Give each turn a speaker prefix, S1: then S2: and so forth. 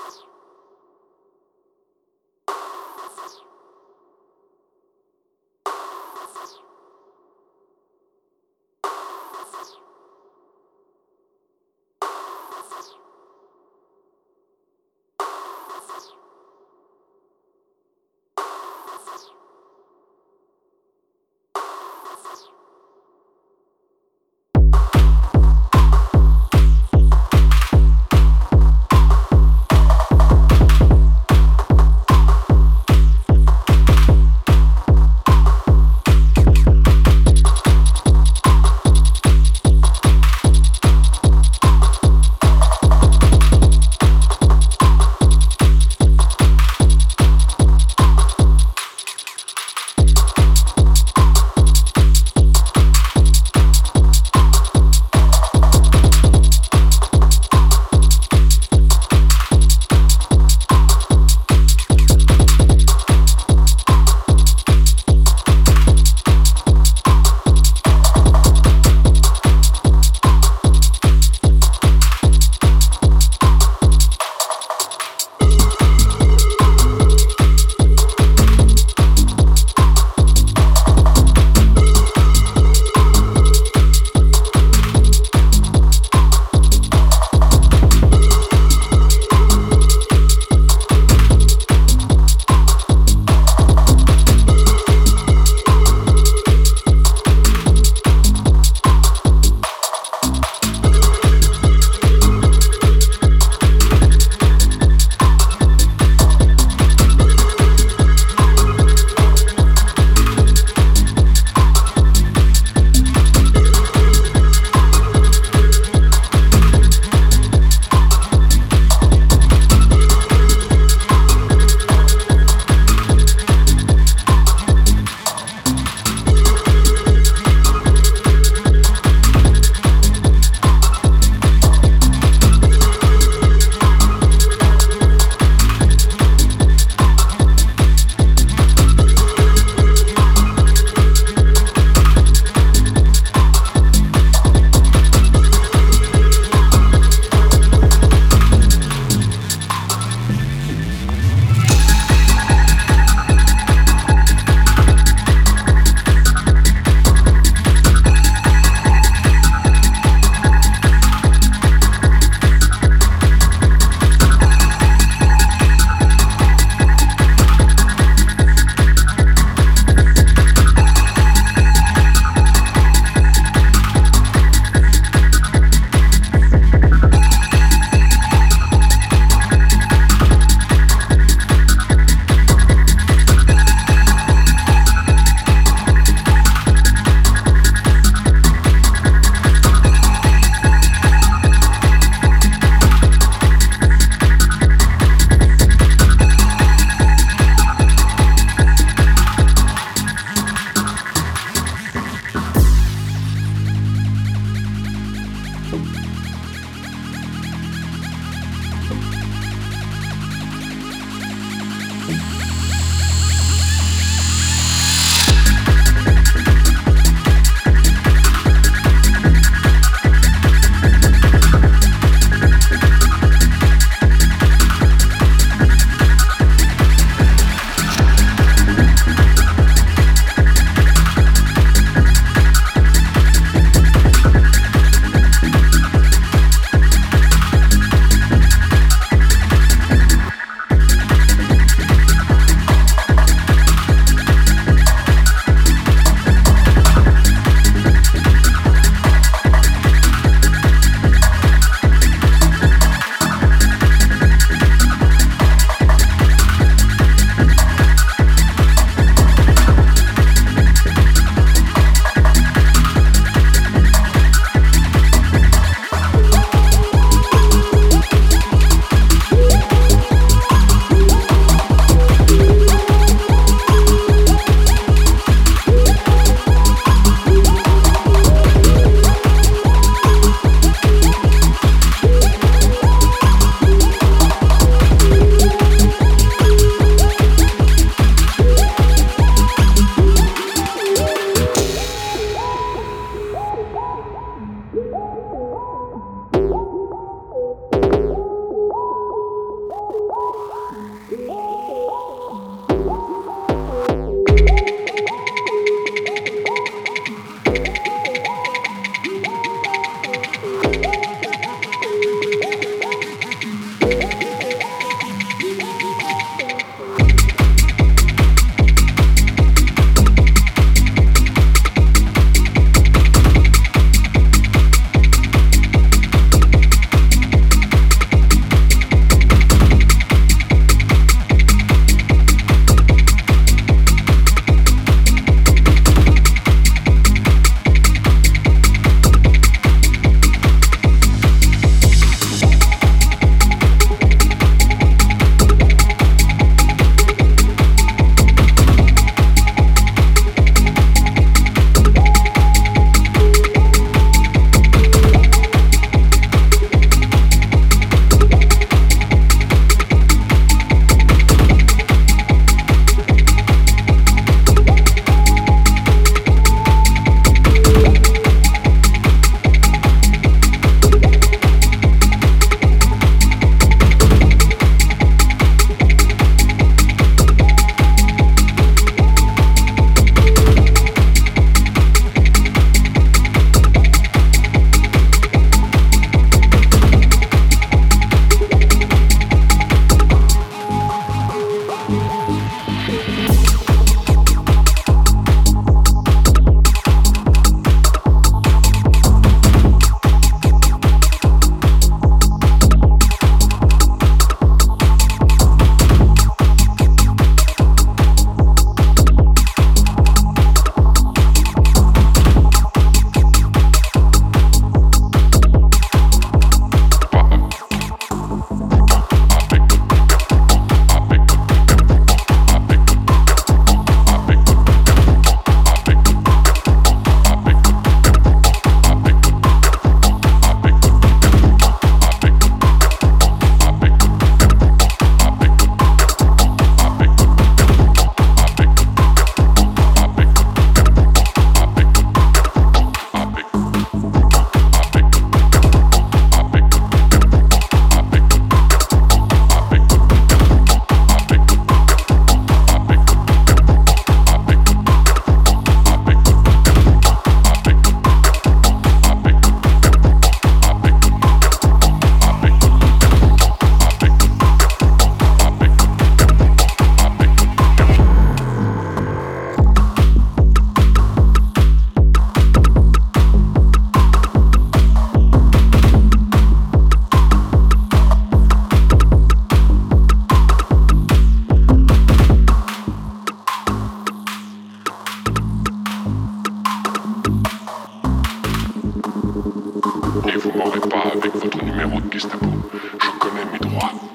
S1: Yes! Mais vous m'aurez pas avec votre numéro de Gestapo. Je connais mes droits.